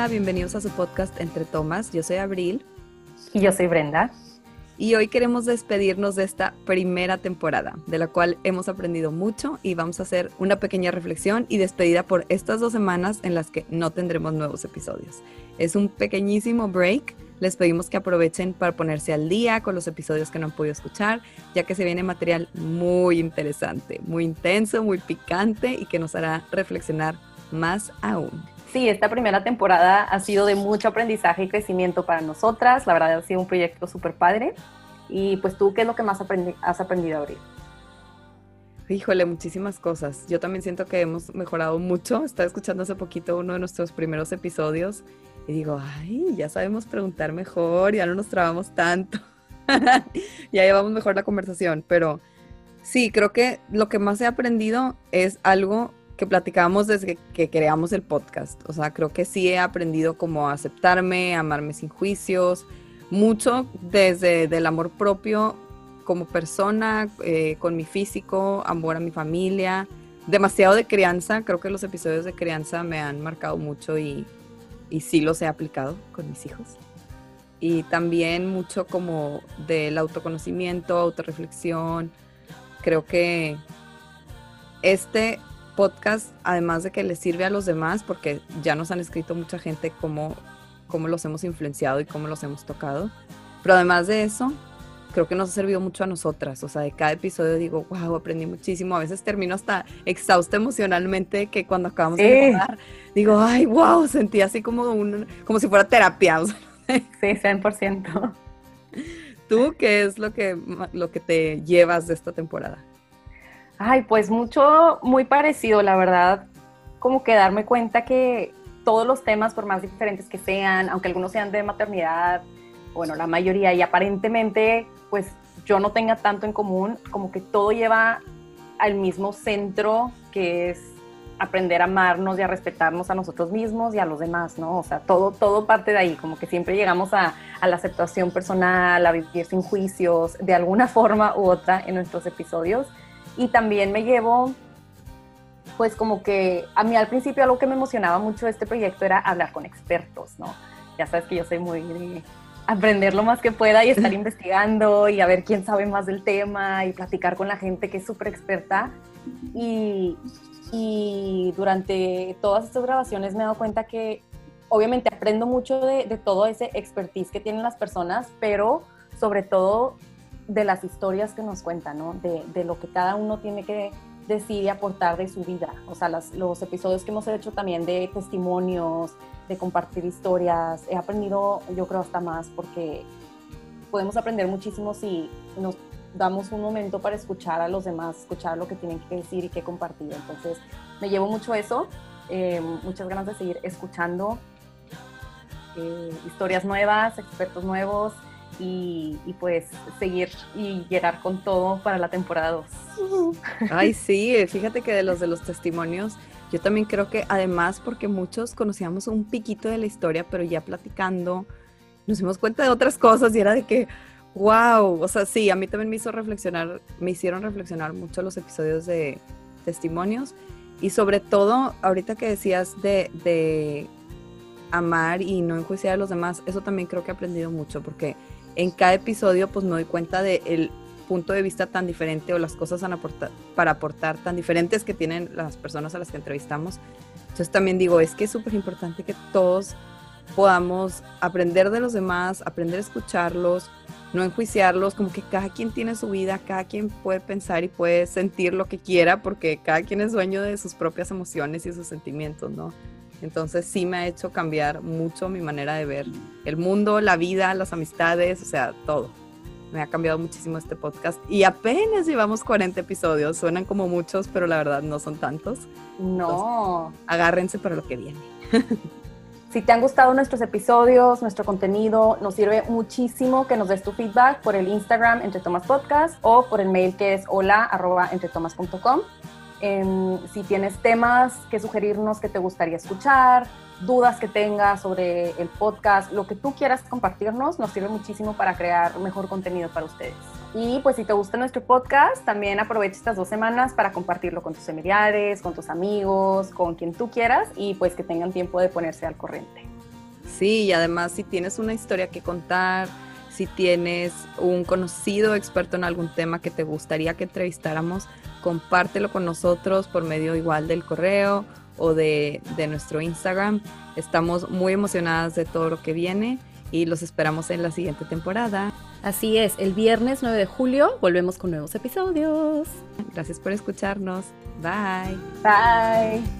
Hola, bienvenidos a su podcast Entre Tomas. Yo soy Abril. Y yo soy Brenda. Y hoy queremos despedirnos de esta primera temporada, de la cual hemos aprendido mucho y vamos a hacer una pequeña reflexión y despedida por estas dos semanas en las que no tendremos nuevos episodios. Es un pequeñísimo break. Les pedimos que aprovechen para ponerse al día con los episodios que no han podido escuchar, ya que se viene material muy interesante, muy intenso, muy picante y que nos hará reflexionar más aún. Sí, esta primera temporada ha sido de mucho aprendizaje y crecimiento para nosotras. La verdad ha sido un proyecto súper padre. Y pues tú, ¿qué es lo que más has aprendido a abrir? Híjole, muchísimas cosas. Yo también siento que hemos mejorado mucho. Estaba escuchando hace poquito uno de nuestros primeros episodios y digo, ay, ya sabemos preguntar mejor, ya no nos trabamos tanto. ya llevamos mejor la conversación, pero sí, creo que lo que más he aprendido es algo que platicábamos desde que creamos el podcast. O sea, creo que sí he aprendido como aceptarme, amarme sin juicios, mucho desde el amor propio como persona, eh, con mi físico, amor a mi familia, demasiado de crianza. Creo que los episodios de crianza me han marcado mucho y, y sí los he aplicado con mis hijos. Y también mucho como del autoconocimiento, autorreflexión. Creo que este podcast, además de que les sirve a los demás, porque ya nos han escrito mucha gente cómo, cómo los hemos influenciado y cómo los hemos tocado, pero además de eso, creo que nos ha servido mucho a nosotras. O sea, de cada episodio digo, wow, aprendí muchísimo. A veces termino hasta exhausta emocionalmente que cuando acabamos de grabar, digo, ay, wow, sentí así como, un, como si fuera terapia. sí, 100%. ¿Tú qué es lo que, lo que te llevas de esta temporada? Ay, pues mucho, muy parecido, la verdad, como que darme cuenta que todos los temas, por más diferentes que sean, aunque algunos sean de maternidad, bueno, la mayoría, y aparentemente, pues yo no tenga tanto en común, como que todo lleva al mismo centro, que es aprender a amarnos y a respetarnos a nosotros mismos y a los demás, ¿no? O sea, todo, todo parte de ahí, como que siempre llegamos a, a la aceptación personal, a vivir sin juicios, de alguna forma u otra en nuestros episodios. Y también me llevo, pues como que a mí al principio algo que me emocionaba mucho de este proyecto era hablar con expertos, ¿no? Ya sabes que yo soy muy de aprender lo más que pueda y estar investigando y a ver quién sabe más del tema y platicar con la gente que es súper experta. Y, y, durante todas estas grabaciones me he dado cuenta que obviamente aprendo mucho de, de todo ese expertise que tienen las personas, pero sobre todo de las historias que nos cuentan, ¿no? De, de, lo que cada uno tiene que decir y aportar de su vida. O sea, los episodios que hemos hecho también de testimonios, de compartir historias, he aprendido yo creo hasta más porque podemos aprender muchísimo si nos damos un momento para escuchar a los demás, escuchar lo que tienen que decir y que compartir. Entonces, me llevo mucho eso, eh, muchas ganas de seguir escuchando eh, historias nuevas, expertos nuevos y, pues seguir y llegar con todo para la temporada 2. Ay, sí, fíjate que de los de los testimonios, yo también creo que además porque muchos conocíamos un piquito de la historia, pero ya platicando nos dimos cuenta de otras cosas y era de que, wow, o sea, sí, a mí también me hizo reflexionar, me hicieron reflexionar mucho los episodios de testimonios y sobre todo ahorita que decías de, de amar y no enjuiciar a los demás, eso también creo que he aprendido mucho porque en cada episodio pues me doy cuenta del punto de vista tan diferente o las cosas para aportar tan diferentes que tienen las personas a las que entrevistamos. Entonces también digo, es que es súper importante que todos podamos aprender de los demás, aprender a escucharlos, no enjuiciarlos, como que cada quien tiene su vida, cada quien puede pensar y puede sentir lo que quiera, porque cada quien es dueño de sus propias emociones y sus sentimientos, ¿no? Entonces sí me ha hecho cambiar mucho mi manera de ver el mundo, la vida, las amistades, o sea, todo. Me ha cambiado muchísimo este podcast y apenas llevamos 40 episodios. Suenan como muchos, pero la verdad no son tantos. No. agárrense para lo que viene. Si te han gustado nuestros episodios, nuestro contenido, nos sirve muchísimo que nos des tu feedback por el Instagram entre Tomas Podcast o por el mail que es hola arroba entretomas.com si tienes temas que sugerirnos que te gustaría escuchar, dudas que tengas sobre el podcast, lo que tú quieras compartirnos, nos sirve muchísimo para crear mejor contenido para ustedes. Y pues si te gusta nuestro podcast, también aprovecha estas dos semanas para compartirlo con tus familiares, con tus amigos, con quien tú quieras y pues que tengan tiempo de ponerse al corriente. Sí, y además si tienes una historia que contar, si tienes un conocido experto en algún tema que te gustaría que entrevistáramos, compártelo con nosotros por medio igual del correo o de, de nuestro Instagram. Estamos muy emocionadas de todo lo que viene y los esperamos en la siguiente temporada. Así es, el viernes 9 de julio volvemos con nuevos episodios. Gracias por escucharnos. Bye. Bye.